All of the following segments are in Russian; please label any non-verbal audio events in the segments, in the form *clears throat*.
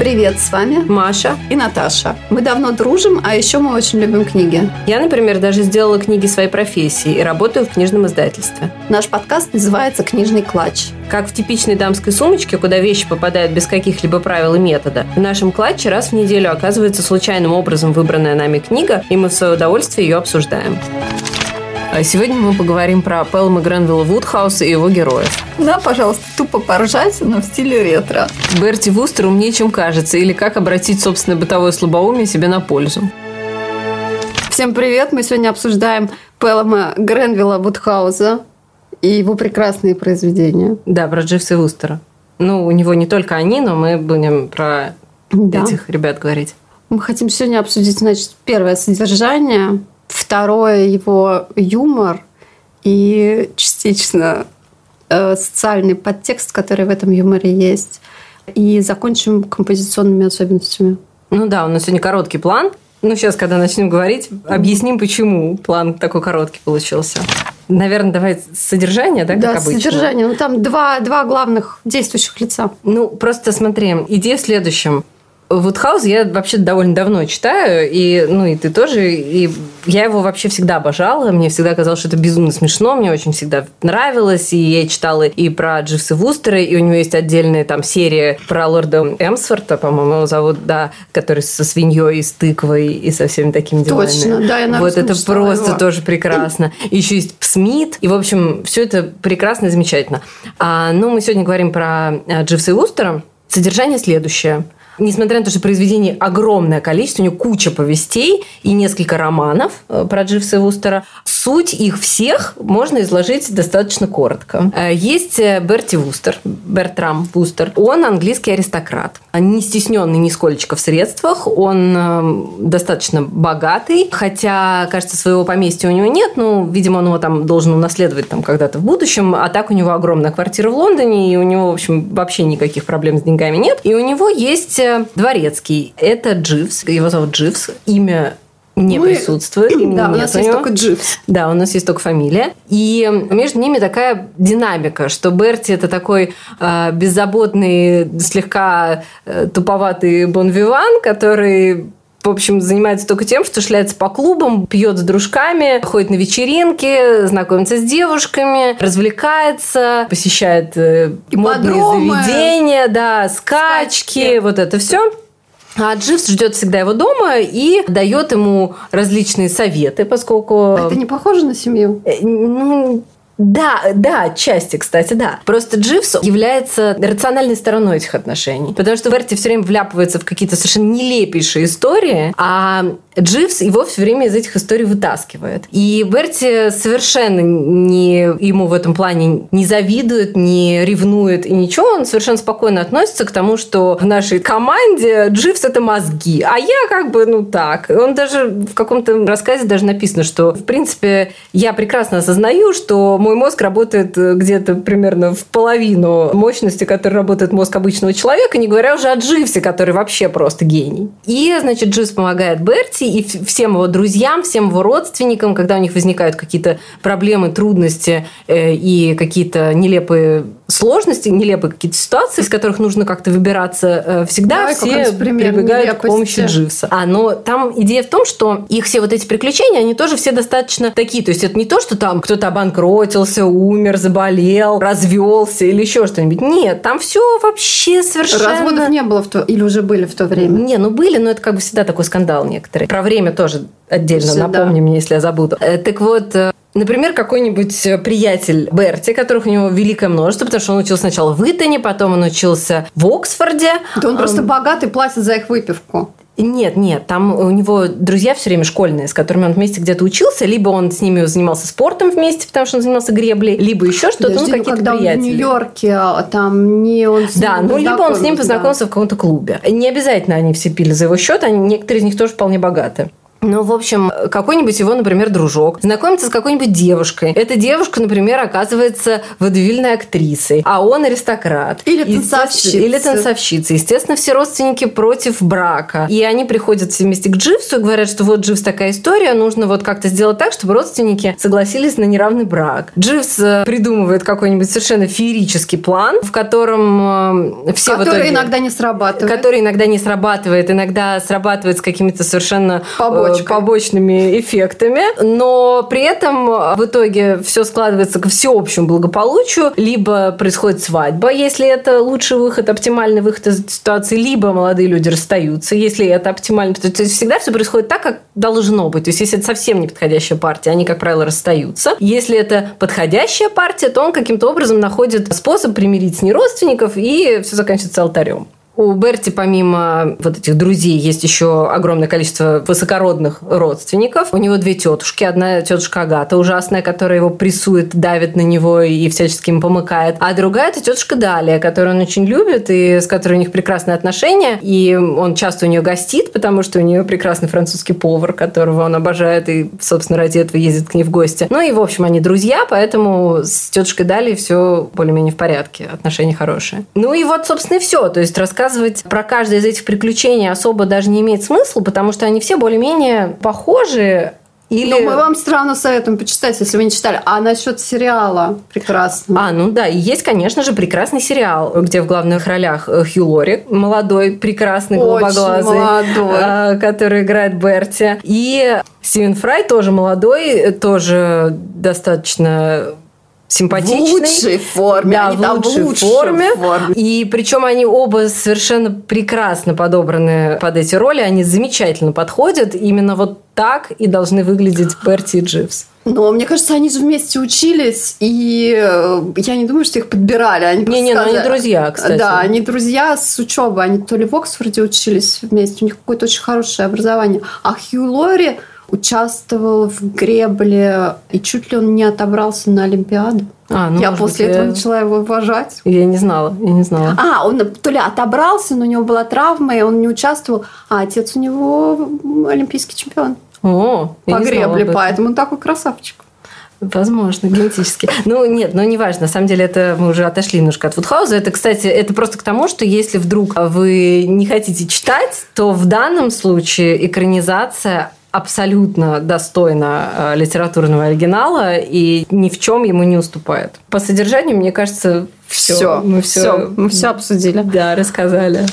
Привет, с вами Маша и Наташа. Мы давно дружим, а еще мы очень любим книги. Я, например, даже сделала книги своей профессии и работаю в книжном издательстве. Наш подкаст называется «Книжный клатч». Как в типичной дамской сумочке, куда вещи попадают без каких-либо правил и метода, в нашем клатче раз в неделю оказывается случайным образом выбранная нами книга, и мы в свое удовольствие ее обсуждаем. А сегодня мы поговорим про Пелма Гренвилла Вудхауса и его героев. Да, пожалуйста, тупо поржать, но в стиле ретро. Берти Вустер умнее, чем кажется, или как обратить собственное бытовое слабоумие себе на пользу. Всем привет! Мы сегодня обсуждаем Пелма Гренвилла Вудхауса и его прекрасные произведения. Да, про Дживса Вустера. Ну, у него не только они, но мы будем про да. этих ребят говорить. Мы хотим сегодня обсудить, значит, первое содержание, Второе его юмор и частично э, социальный подтекст, который в этом юморе есть. И закончим композиционными особенностями. Ну да, у нас сегодня короткий план. Ну, сейчас, когда начнем говорить, объясним, почему план такой короткий получился. Наверное, давай содержание, да, как да, обычно? содержание. Ну, там два, два главных действующих лица. Ну, просто смотри, идея в следующем. Вудхаус я вообще довольно давно читаю, и, ну, и ты тоже, и я его вообще всегда обожала, мне всегда казалось, что это безумно смешно, мне очень всегда нравилось, и я читала и про Дживса Вустера, и у него есть отдельная там серия про лорда Эмсворта, по-моему, его зовут, да, который со свиньей и с тыквой и со всеми такими делами. Точно, да, я Вот это просто его. тоже прекрасно. И еще есть Смит, и, в общем, все это прекрасно и замечательно. А, ну, мы сегодня говорим про э, Дживса Вустера. Содержание следующее – несмотря на то, что произведений огромное количество, у него куча повестей и несколько романов э, про Дживса Вустера, суть их всех можно изложить достаточно коротко. Э, есть э, Берти Вустер, Бертрам Вустер. Он английский аристократ, не стесненный нисколечко в средствах, он достаточно богатый, хотя, кажется, своего поместья у него нет, но, видимо, он его там должен унаследовать там когда-то в будущем, а так у него огромная квартира в Лондоне, и у него, в общем, вообще никаких проблем с деньгами нет. И у него есть Дворецкий. Это Дживс. Его зовут Дживс. Имя не Мы... присутствует. *clears throat* Да, у нас у есть только Дживс. Да, у нас есть только фамилия. И между ними такая динамика, что Берти это такой э, беззаботный, слегка э, туповатый бонвиван, который в общем, занимается только тем, что шляется по клубам, пьет с дружками, ходит на вечеринки, знакомится с девушками, развлекается, посещает э, модные заведения, да, скачки, скачки, вот это все. А Дживс ждет всегда его дома и дает ему различные советы, поскольку... Это не похоже на семью? Э, ну, да, да, отчасти, кстати, да. Просто Дживс является рациональной стороной этих отношений. Потому что Верти все время вляпывается в какие-то совершенно нелепейшие истории, а Дживс его все время из этих историй вытаскивает. И Берти совершенно не, ему в этом плане не завидует, не ревнует и ничего. Он совершенно спокойно относится к тому, что в нашей команде Дживс – это мозги, а я как бы, ну так. Он даже в каком-то рассказе даже написано, что, в принципе, я прекрасно осознаю, что мой мозг работает где-то примерно в половину мощности, которой работает мозг обычного человека, не говоря уже о Дживсе, который вообще просто гений. И, значит, Дживс помогает Берти и всем его друзьям, всем его родственникам, когда у них возникают какие-то проблемы, трудности э, и какие-то нелепые сложности, нелепые какие-то ситуации, из которых нужно как-то выбираться, э, всегда Давай все прибегают к помощи Дживса. А, но там идея в том, что их все вот эти приключения, они тоже все достаточно такие. То есть это не то, что там кто-то обанкротился, умер, заболел, развелся или еще что-нибудь. Нет, там все вообще совершенно... Разводов не было в то... или уже были в то время? Не, ну были, но это как бы всегда такой скандал некоторые. Про время тоже отдельно Всегда. напомни мне, если я забуду. Э, так вот, э, Например, какой-нибудь э, приятель Берти, которых у него великое множество, потому что он учился сначала в Итоне, потом он учился в Оксфорде. Да он просто богатый, платит за их выпивку. Нет, нет, там у него друзья все время школьные, с которыми он вместе где-то учился, либо он с ними занимался спортом вместе, потому что он занимался греблей, либо еще что-то, ну, какие-то когда приятели. Он в Нью-Йорке, а там не он с Да, ну, либо он с ним познакомился да. в каком-то клубе. Не обязательно они все пили за его счет, они, некоторые из них тоже вполне богаты. Ну, в общем, какой-нибудь его, например, дружок знакомится с какой-нибудь девушкой. Эта девушка, например, оказывается водевильной актрисой, а он аристократ. Или танцовщица. Или танцовщица. Естественно, все родственники против брака. И они приходят все вместе к Дживсу и говорят, что вот, Дживс, такая история, нужно вот как-то сделать так, чтобы родственники согласились на неравный брак. Дживс э, придумывает какой-нибудь совершенно феерический план, в котором э, все который итоге... иногда не срабатывает. Который иногда не срабатывает, иногда срабатывает с какими-то совершенно Побочкой. побочными эффектами. Но при этом в итоге все складывается к всеобщему благополучию. Либо происходит свадьба, если это лучший выход, оптимальный выход из ситуации, либо молодые люди расстаются, если это оптимально. То есть всегда все происходит так, как должно быть. То есть если это совсем не подходящая партия, они, как правило, расстаются. Если это подходящая партия, то он каким-то образом находит способ примирить с неродственников, и все заканчивается алтарем. У Берти, помимо вот этих друзей, есть еще огромное количество высокородных родственников. У него две тетушки. Одна тетушка Агата ужасная, которая его прессует, давит на него и всячески ему помыкает. А другая это тетушка Далия, которую он очень любит и с которой у них прекрасные отношения. И он часто у нее гостит, потому что у нее прекрасный французский повар, которого он обожает и, собственно, ради этого ездит к ней в гости. Ну и, в общем, они друзья, поэтому с тетушкой Далией все более-менее в порядке, отношения хорошие. Ну и вот, собственно, и все. То есть рассказ рассказывать про каждое из этих приключений особо даже не имеет смысла, потому что они все более-менее похожи, или... Но мы вам странно советуем почитать, если вы не читали. А насчет сериала прекрасно. А, ну да, есть, конечно же, прекрасный сериал, где в главных ролях э, Хью Лори, молодой, прекрасный, голубоглазый, молодой. Э, который играет Берти. И Стивен Фрай тоже молодой, тоже достаточно симпатичный. В лучшей форме. Да, они в лучшей в лучшей форме. форме. И причем они оба совершенно прекрасно подобраны под эти роли. Они замечательно подходят. Именно вот так и должны выглядеть Берти и Дживс. Но мне кажется, они же вместе учились, и э, я не думаю, что их подбирали. Они Не-не, ну просто- они друзья, кстати. Да, они друзья с учебы. Они то ли в Оксфорде учились вместе, у них какое-то очень хорошее образование. А Хью Лори участвовал в гребле, и чуть ли он не отобрался на Олимпиаду. А, ну, я после быть, этого я- начала его уважать. Я не знала, я не знала. А, он то ли отобрался, но у него была травма, и он не участвовал. А отец у него олимпийский чемпион О, по гребле, этом. поэтому он такой красавчик. Возможно, генетически. Ну, нет, ну, неважно. На самом деле, это мы уже отошли немножко от Вудхауза. Это, кстати, это просто к тому, что если вдруг вы не хотите читать, то в данном случае экранизация абсолютно достойна э, литературного оригинала и ни в чем ему не уступает. По содержанию, мне кажется, все. Все, мы все, мы все обсудили. Да, рассказали.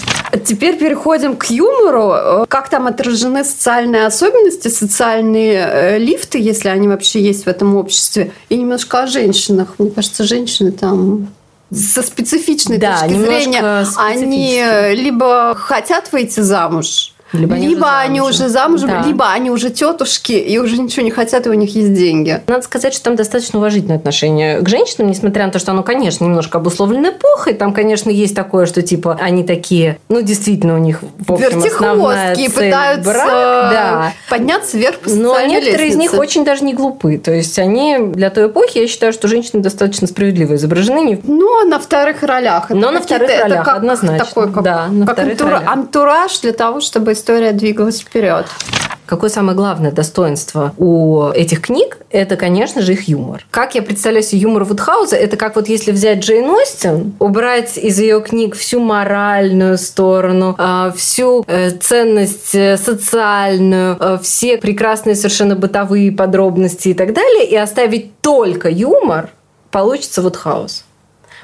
Теперь переходим к юмору. Как там отражены социальные особенности, социальные э, лифты, если они вообще есть в этом обществе, и немножко о женщинах. Мне кажется, женщины там со специфичной Да, точки зрения, они э, либо хотят выйти замуж, Либо они уже они замужем. уже замужем, Да. либо они уже тетушки и уже ничего не хотят, и у них есть деньги. Надо сказать, что там достаточно уважительное отношение к женщинам, несмотря на то, что оно, конечно, немножко обусловлено эпохой. Там, конечно, есть такое, что типа они такие, ну, действительно, у них в общем основная цель пытаются брак, да. подняться вверх по Но некоторые из них лестнице. очень даже не глупы. То есть они для той эпохи, я считаю, что женщины достаточно справедливо изображены. Но на вторых ролях. Но на вторых ролях, как однозначно. Такой, как, Да, на как вторых антура- ролях. антураж для того, чтобы история двигалась вперед. Какое самое главное достоинство у этих книг? Это, конечно же, их юмор. Как я представляю себе юмор Вудхауза, это как вот если взять Джейн Остин, убрать из ее книг всю моральную сторону, а, всю э, ценность э, социальную, э, все прекрасные совершенно бытовые подробности и так далее, и оставить только юмор, получится Вудхаус.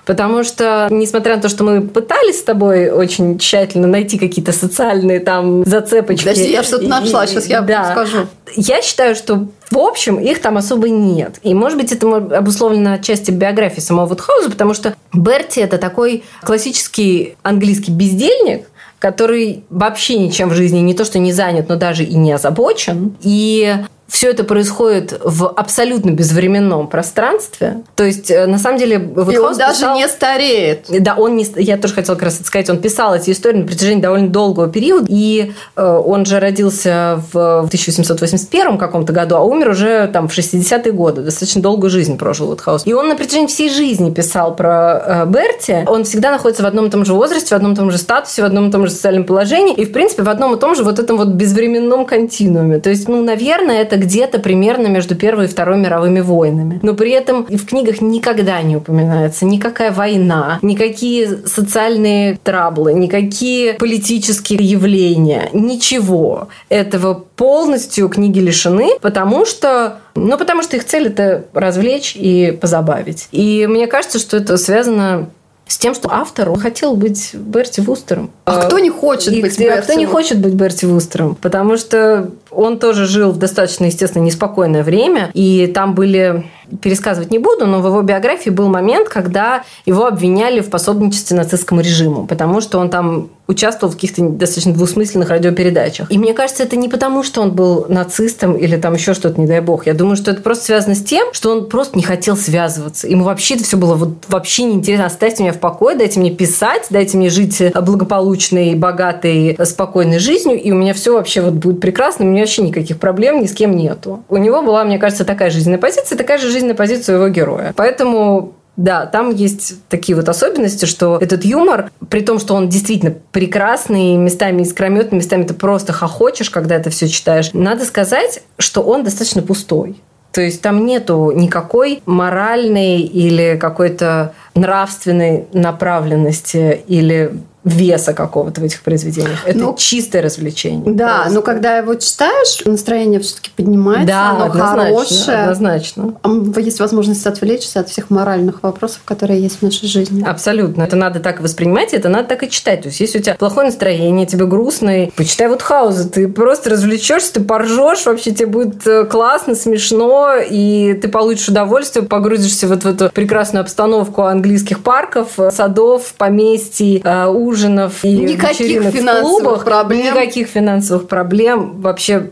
Потому что, несмотря на то, что мы пытались с тобой очень тщательно найти какие-то социальные там зацепочки. Подожди, я что-то нашла, сейчас я да. скажу. Я считаю, что в общем их там особо нет. И, может быть, это обусловлено отчасти биографии самого Вудхауза, потому что Берти – это такой классический английский бездельник, который вообще ничем в жизни не то, что не занят, но даже и не озабочен. И все это происходит в абсолютно безвременном пространстве. То есть, э, на самом деле, вот И он даже писал... не стареет. Да, он не... Я тоже хотела как раз это сказать. Он писал эти истории на протяжении довольно долгого периода. И э, он же родился в 1881 каком-то году, а умер уже там в 60-е годы. Достаточно долгую жизнь прожил Вудхаус. И он на протяжении всей жизни писал про э, Берти. Он всегда находится в одном и том же возрасте, в одном и том же статусе, в одном и том же социальном положении. И, в принципе, в одном и том же вот этом вот безвременном континууме. То есть, ну, наверное, это где-то примерно между Первой и Второй мировыми войнами. Но при этом в книгах никогда не упоминается никакая война, никакие социальные траблы, никакие политические явления, ничего. Этого полностью книги лишены, потому что ну, потому что их цель это развлечь и позабавить. И мне кажется, что это связано с тем, что автор он хотел быть Берти Вустером. А, а кто не хочет и, быть Берти? А кто не хочет быть Берти Вустером? Потому что он тоже жил в достаточно, естественно, неспокойное время, и там были пересказывать не буду, но в его биографии был момент, когда его обвиняли в пособничестве нацистскому режиму, потому что он там участвовал в каких-то достаточно двусмысленных радиопередачах. И мне кажется, это не потому, что он был нацистом или там еще что-то, не дай бог. Я думаю, что это просто связано с тем, что он просто не хотел связываться. Ему вообще это все было вот вообще неинтересно. Оставьте меня в покое, дайте мне писать, дайте мне жить благополучной, богатой, спокойной жизнью, и у меня все вообще вот будет прекрасно, у меня вообще никаких проблем ни с кем нету. У него была, мне кажется, такая жизненная позиция, такая же жизненная позиция его героя. Поэтому да, там есть такие вот особенности, что этот юмор, при том, что он действительно прекрасный, местами искрометный, местами ты просто хохочешь, когда это все читаешь, надо сказать, что он достаточно пустой. То есть там нету никакой моральной или какой-то нравственной направленности или веса какого-то в этих произведениях. Это ну, чистое развлечение. Да, просто. но когда его читаешь, настроение все-таки поднимается, да, оно однозначно, хорошее. Однозначно. Есть возможность отвлечься от всех моральных вопросов, которые есть в нашей жизни. Абсолютно. Это надо так воспринимать, это надо так и читать. То есть, если у тебя плохое настроение, тебе грустно, почитай вот Хауза, ты просто развлечешься, ты поржешь, вообще тебе будет э, классно, смешно, и ты получишь удовольствие, погрузишься вот в эту прекрасную обстановку английских парков, садов, поместий, э, ужинов и никаких финансовых клубах. Проблем. Никаких финансовых проблем. Вообще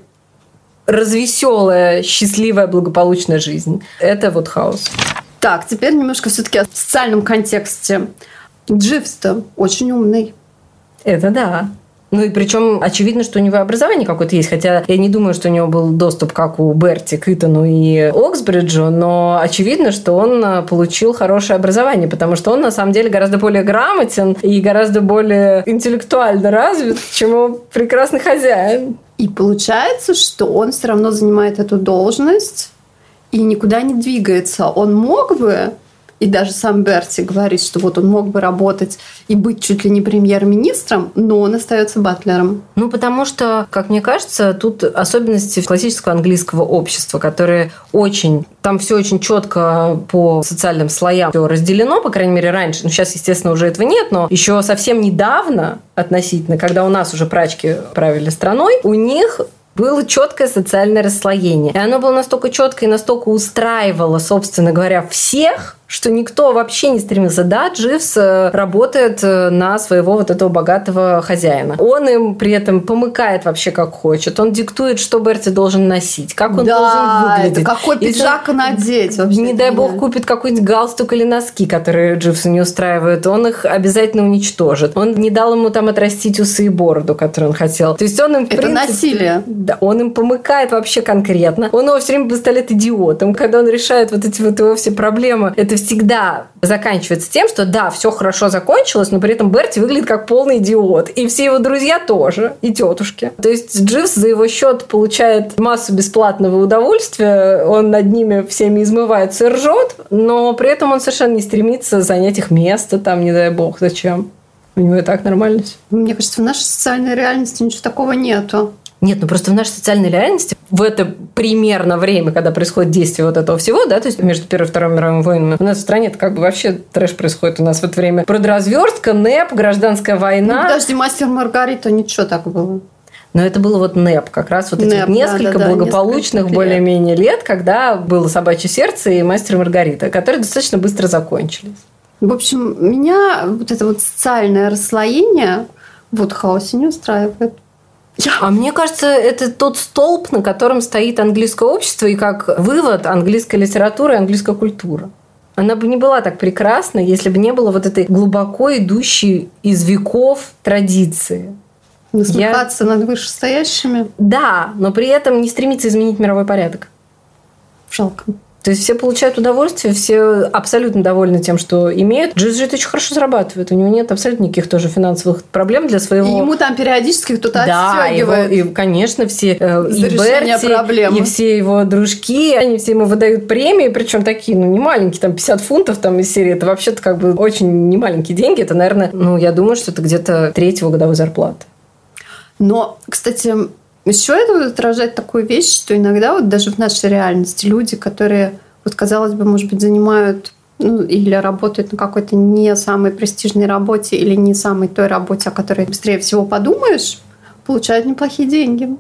развеселая, счастливая, благополучная жизнь. Это вот хаос. Так, теперь немножко все-таки о социальном контексте. Дживс-то очень умный. Это да. Ну и причем очевидно, что у него образование какое-то есть, хотя я не думаю, что у него был доступ, как у Берти, к Итану и Оксбриджу, но очевидно, что он э, получил хорошее образование, потому что он на самом деле гораздо более грамотен и гораздо более интеллектуально развит, чем его прекрасный хозяин. И получается, что он все равно занимает эту должность и никуда не двигается. Он мог бы и даже сам Берти говорит, что вот он мог бы работать и быть чуть ли не премьер-министром, но он остается батлером. Ну, потому что, как мне кажется, тут особенности классического английского общества, которые очень... Там все очень четко по социальным слоям все разделено, по крайней мере, раньше. Ну, сейчас, естественно, уже этого нет, но еще совсем недавно относительно, когда у нас уже прачки правили страной, у них было четкое социальное расслоение. И оно было настолько четкое и настолько устраивало, собственно говоря, всех, что никто вообще не стремился. Да, Дживс э, работает э, на своего вот этого богатого хозяина. Он им при этом помыкает вообще как хочет. Он диктует, что Берти должен носить, как он да, должен выглядеть. Это какой пиджак Если, надеть. Вообще, не дай бог купит какой-нибудь галстук или носки, которые Дживса не устраивают. Он их обязательно уничтожит. Он не дал ему там отрастить усы и бороду, которые он хотел. То есть он им, в Это принципе, насилие. Да, он им помыкает вообще конкретно. Он его все время поставляет идиотом. Когда он решает вот эти вот его все проблемы, это всегда заканчивается тем, что да, все хорошо закончилось, но при этом Берти выглядит как полный идиот. И все его друзья тоже, и тетушки. То есть Дживс за его счет получает массу бесплатного удовольствия, он над ними всеми измывается и ржет, но при этом он совершенно не стремится занять их место, там, не дай бог, зачем. У него и так нормально. Мне кажется, в нашей социальной реальности ничего такого нету. Нет, ну просто в нашей социальной реальности в это примерно время, когда происходит действие вот этого всего, да, то есть между Первой и Второй мировой войнами, у нас в стране это как бы вообще трэш происходит. У нас в это время продразверстка, НЭП, гражданская война. Ну, подожди, мастер Маргарита, ничего так было. Но это было вот НЭП, как раз вот эти НЭП, вот несколько да, да, благополучных несколько более-менее лет, когда было «Собачье сердце» и «Мастер Маргарита», которые достаточно быстро закончились. В общем, меня вот это вот социальное расслоение вот хаосе не устраивает. А мне кажется, это тот столб, на котором стоит английское общество, и как вывод английской литературы и английская культура. Она бы не была так прекрасна, если бы не было вот этой глубоко идущей из веков традиции. Насмехаться Я... над вышестоящими? Да, но при этом не стремиться изменить мировой порядок. Жалко. То есть все получают удовольствие, все абсолютно довольны тем, что имеют. Это очень хорошо зарабатывает. У него нет абсолютно никаких тоже финансовых проблем для своего... И ему там периодически кто-то да, отстегивает. Его, и, конечно, все э, и Берти, проблемы. и все его дружки, они все ему выдают премии, причем такие, ну, не маленькие, там 50 фунтов там из серии. Это вообще-то как бы очень немаленькие деньги. Это, наверное, ну, я думаю, что это где-то третьего годовой зарплаты. Но, кстати, еще это отражает такую вещь, что иногда вот даже в нашей реальности люди, которые, вот казалось бы, может быть, занимают ну, или работают на какой-то не самой престижной работе или не самой той работе, о которой быстрее всего подумаешь, получают неплохие деньги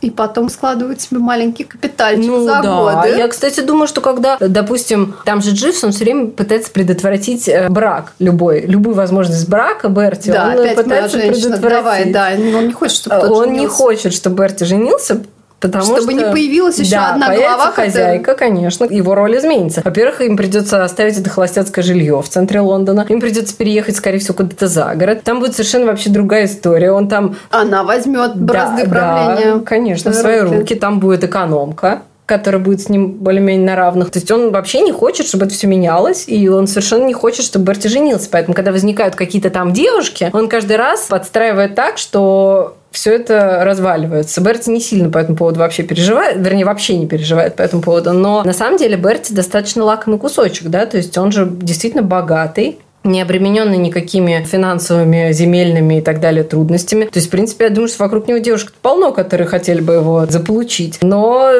и потом складывают себе маленький капитальчик ну, за да. годы. Я, кстати, думаю, что когда, допустим, там же Дживс, он все время пытается предотвратить э, брак любой, любую возможность брака Берти, да, он опять пытается предотвратить. Давай, да, он не хочет, чтобы Он женился. не хочет, чтобы Берти женился, Потому Чтобы что, не появилась еще да, одна глава. хозяйка, это... конечно. Его роль изменится. Во-первых, им придется оставить это холостяцкое жилье в центре Лондона. Им придется переехать, скорее всего, куда-то за город. Там будет совершенно вообще другая история. Он там... Она возьмет бразды да, правления. Да, конечно, в свои руки. руки. Там будет экономка которая будет с ним более-менее на равных. То есть он вообще не хочет, чтобы это все менялось, и он совершенно не хочет, чтобы Берти женился. Поэтому, когда возникают какие-то там девушки, он каждый раз подстраивает так, что все это разваливается. Берти не сильно по этому поводу вообще переживает, вернее, вообще не переживает по этому поводу. Но на самом деле Берти достаточно лакомый кусочек, да, то есть он же действительно богатый, не обремененный никакими финансовыми, земельными и так далее трудностями. То есть, в принципе, я думаю, что вокруг него девушек полно, которые хотели бы его заполучить. Но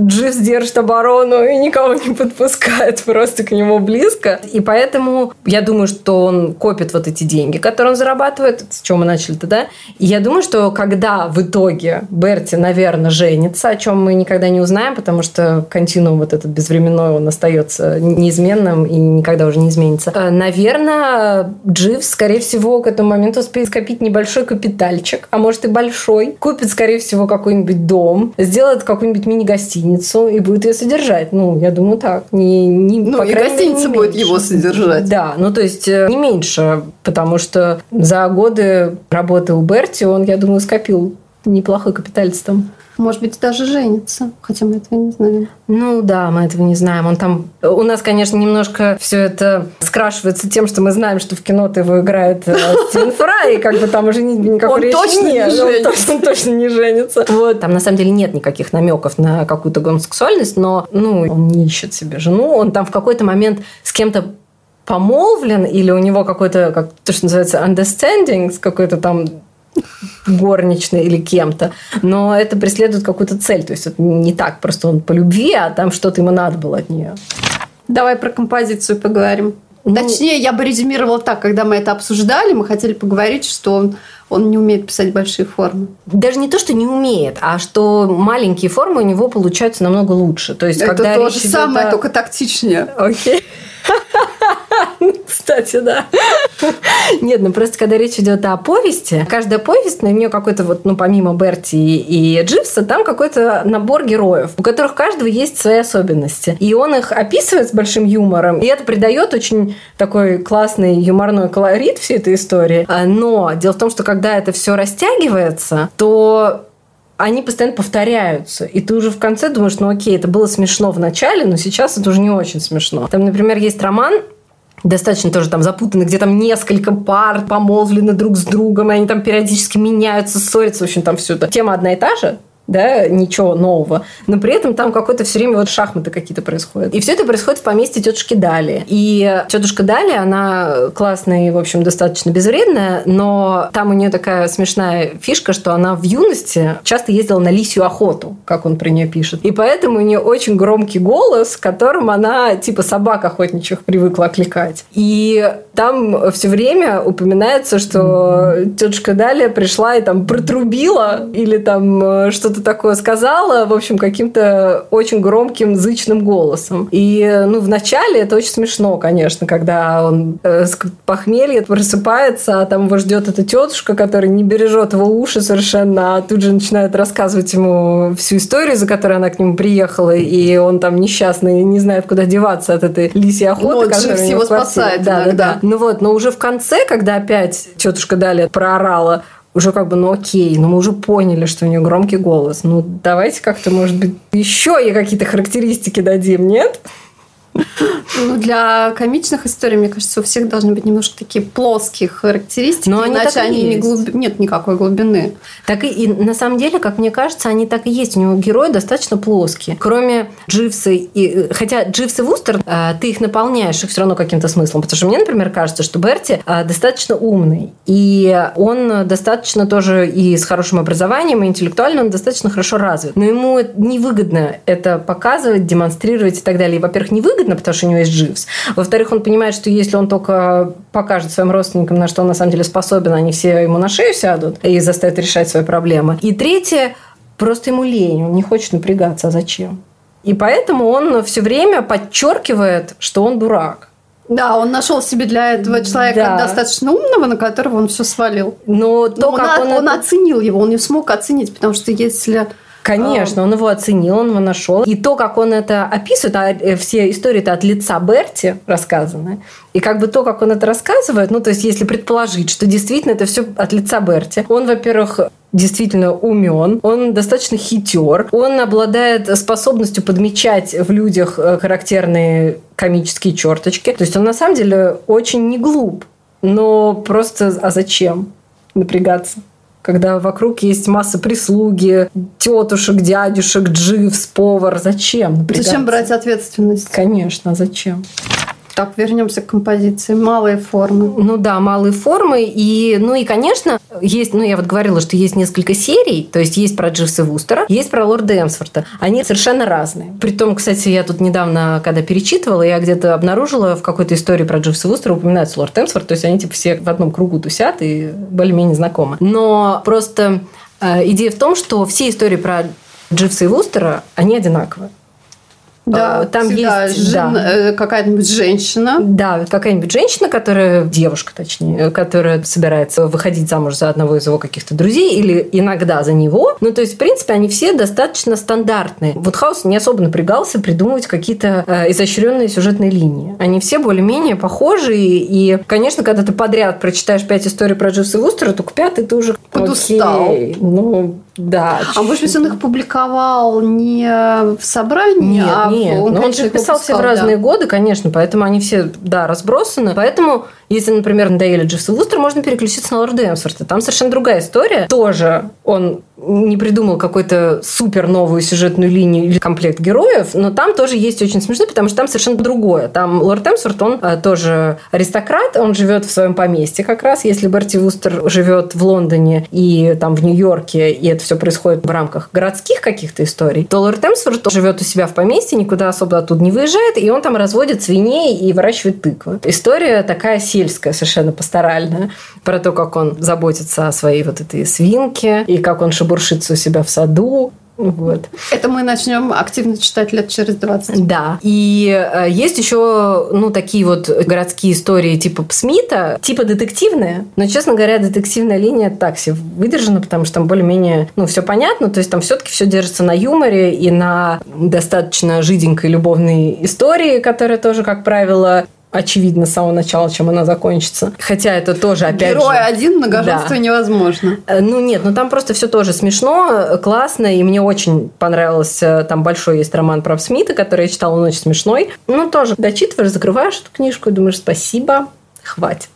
Дживс держит оборону и никого не подпускает *laughs* просто к нему близко. И поэтому я думаю, что он копит вот эти деньги, которые он зарабатывает, с чего мы начали-то, да? И я думаю, что когда в итоге Берти, наверное, женится, о чем мы никогда не узнаем, потому что континуум вот этот безвременной, он остается неизменным и никогда уже не изменится. Э, наверное, наверное, Дживс, скорее всего, к этому моменту успеет скопить небольшой капитальчик, а может и большой. Купит, скорее всего, какой-нибудь дом, сделает какую-нибудь мини-гостиницу и будет ее содержать. Ну, я думаю, так. Не, не, ну, и гостиница мере, будет его содержать. Да, ну, то есть э, не меньше, потому что за годы работы у Берти он, я думаю, скопил неплохой капиталец там. Может быть, даже женится, хотя мы этого не знаем. Ну да, мы этого не знаем. Он там... У нас, конечно, немножко все это скрашивается тем, что мы знаем, что в кино-то его играет э, Стивен Фрай, и как бы там уже никакой речи точно нет. Не он точно, точно не женится. Вот. Там на самом деле нет никаких намеков на какую-то гомосексуальность, но ну, он не ищет себе жену. Он там в какой-то момент с кем-то помолвлен, или у него какой-то, как то, что называется, understanding с какой-то там горничной или кем-то, но это преследует какую-то цель. То есть это не так, просто он по любви, а там что-то ему надо было от нее. Давай про композицию поговорим. Ну, Точнее, я бы резюмировала так, когда мы это обсуждали, мы хотели поговорить, что он, он не умеет писать большие формы. Даже не то, что не умеет, а что маленькие формы у него получаются намного лучше. То есть, это когда то же самое, о... только тактичнее. Окей. Okay. *laughs* *laughs* Кстати, да. *laughs* Нет, ну просто когда речь идет о повести, каждая повесть, на нее какой-то вот, ну помимо Берти и Дживса, там какой-то набор героев, у которых каждого есть свои особенности. И он их описывает с большим юмором, и это придает очень такой классный юморной колорит всей этой истории. А, но дело в том, что когда это все растягивается, то они постоянно повторяются. И ты уже в конце думаешь, ну окей, это было смешно в начале, но сейчас это уже не очень смешно. Там, например, есть роман достаточно тоже там запутанный, где там несколько пар помолвлены друг с другом, и они там периодически меняются, ссорятся. В общем, там все это. Тема одна и та же, да, ничего нового. Но при этом там какое-то все время вот шахматы какие-то происходят. И все это происходит в поместье тетушки Дали. И тетушка Дали, она классная и, в общем, достаточно безвредная, но там у нее такая смешная фишка, что она в юности часто ездила на лисью охоту, как он про нее пишет. И поэтому у нее очень громкий голос, которым она типа собак охотничьих привыкла окликать. И там все время упоминается, что тетушка Далия пришла и там протрубила или там э, что-то что-то такое сказала, в общем, каким-то очень громким, зычным голосом. И, ну, вначале это очень смешно, конечно, когда он э, с похмелья просыпается, а там его ждет эта тетушка, которая не бережет его уши совершенно, а тут же начинает рассказывать ему всю историю, за которой она к нему приехала, и он там несчастный, не знает, куда деваться от этой лисьей охоты. Ну, Дживс его спасает да, да, да. Ну вот, но уже в конце, когда опять тетушка Далее проорала, уже как бы, ну окей, но мы уже поняли, что у нее громкий голос. Ну, давайте как-то, может быть, еще ей какие-то характеристики дадим, нет? Ну, для комичных историй, мне кажется, у всех должны быть немножко такие плоские характеристики, Но они иначе они не глуб... нет никакой глубины. Так и, и на самом деле, как мне кажется, они так и есть. У него герои достаточно плоские. Кроме Дживса и... Хотя Дживс и Вустер, а, ты их наполняешь их все равно каким-то смыслом. Потому что мне, например, кажется, что Берти а, достаточно умный. И он достаточно тоже и с хорошим образованием, и интеллектуально он достаточно хорошо развит. Но ему невыгодно это показывать, демонстрировать и так далее. И, во-первых, невыгодно, потому что у него есть Дживс. Во-вторых, он понимает, что если он только покажет своим родственникам, на что он на самом деле способен, они все ему на шею сядут и заставят решать свои проблемы. И третье, просто ему лень, он не хочет напрягаться. А зачем? И поэтому он все время подчеркивает, что он дурак. Да, он нашел себе для этого человека да. достаточно умного, на которого он все свалил. Но то, Но как он, он, он оценил его, он не смог оценить, потому что если Конечно, он его оценил, он его нашел. И то, как он это описывает, а э, все истории-то от лица Берти рассказаны. И как бы то, как он это рассказывает, ну, то есть, если предположить, что действительно это все от лица Берти, он, во-первых, действительно умен, он достаточно хитер, он обладает способностью подмечать в людях э, характерные комические черточки. То есть он на самом деле очень не глуп, но просто а зачем напрягаться? Когда вокруг есть масса прислуги, тетушек, дядюшек, дживс, повар. Зачем? Напрягаться? Зачем брать ответственность? Конечно, зачем? Так, вернемся к композиции. Малые формы. Ну да, малые формы. И, ну и, конечно, есть, ну я вот говорила, что есть несколько серий, то есть есть про Дживса Вустера, есть про Лорда Эмсфорта. Они совершенно разные. Притом, кстати, я тут недавно, когда перечитывала, я где-то обнаружила в какой-то истории про Дживса Вустера упоминается Лорд Эмсфорд, то есть они типа все в одном кругу тусят и более-менее знакомы. Но просто э, идея в том, что все истории про Дживса и Вустера, они одинаковые. Да, а, там есть жен... да. Э, какая-нибудь женщина. Да, какая-нибудь женщина, которая, девушка точнее, которая собирается выходить замуж за одного из его каких-то друзей или иногда за него. Ну, то есть, в принципе, они все достаточно стандартные. Вот Хаус не особо напрягался придумывать какие-то э, изощренные сюжетные линии. Они все более-менее похожи. И, конечно, когда ты подряд прочитаешь пять историй про Дживса Вустера, то к пятой ты уже подустал. Ну, да. А может быть, он их публиковал не в собрании, нет, а нет. Он, он же писал все в разные да. годы, конечно, поэтому они все, да, разбросаны. Поэтому, если, например, надоели Дживса Вустер, можно переключиться на Лорда Эмсворта. Там совершенно другая история. Тоже он не придумал какую-то супер новую сюжетную линию или комплект героев, но там тоже есть очень смешно, потому что там совершенно другое. Там Лорд Эмсворт, он а, тоже аристократ, он живет в своем поместье как раз. Если Берти Вустер живет в Лондоне и там в Нью-Йорке, и это все происходит в рамках городских каких-то историй, то Лорд Эмсворт живет у себя в поместье, никуда особо оттуда не выезжает, и он там разводит свиней и выращивает тыквы. История такая сельская, совершенно пасторальная, про то, как он заботится о своей вот этой свинке, и как он шебуршится у себя в саду. Вот. Это мы начнем активно читать лет через 20. Да. И э, есть еще, ну, такие вот городские истории типа Смита, типа детективные. Но, честно говоря, детективная линия так себе выдержана, потому что там более-менее, ну, все понятно. То есть там все-таки все держится на юморе и на достаточно жиденькой любовной истории, которая тоже, как правило, очевидно с самого начала, чем она закончится. Хотя это тоже, опять Герой же... один, многоженство да. невозможно. Э, ну, нет, ну там просто все тоже смешно, классно, и мне очень понравился, там большой есть роман про Смита, который я читала, он очень смешной. Ну, тоже дочитываешь, закрываешь эту книжку и думаешь, спасибо, хватит.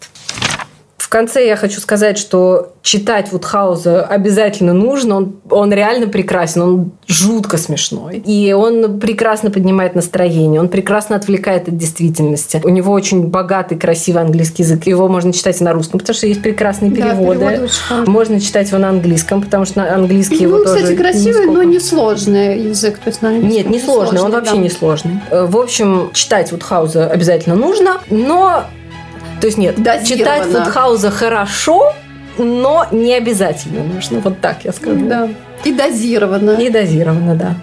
В конце я хочу сказать, что читать Вудхауза обязательно нужно. Он, он реально прекрасен, он жутко смешной. И он прекрасно поднимает настроение, он прекрасно отвлекает от действительности. У него очень богатый, красивый английский язык. Его можно читать и на русском, потому что есть прекрасные переводы. Да, переводы можно читать его на английском, потому что на английский ну, его кстати, тоже красивый, но не сложный язык. То есть на Нет, не сложный, он вообще да. не сложный. Э, в общем, читать Вудхауза обязательно нужно, но то есть нет, читать Фудхауза хорошо но не обязательно нужно. Вот так я скажу. Да. И дозированно. И дозированно, да.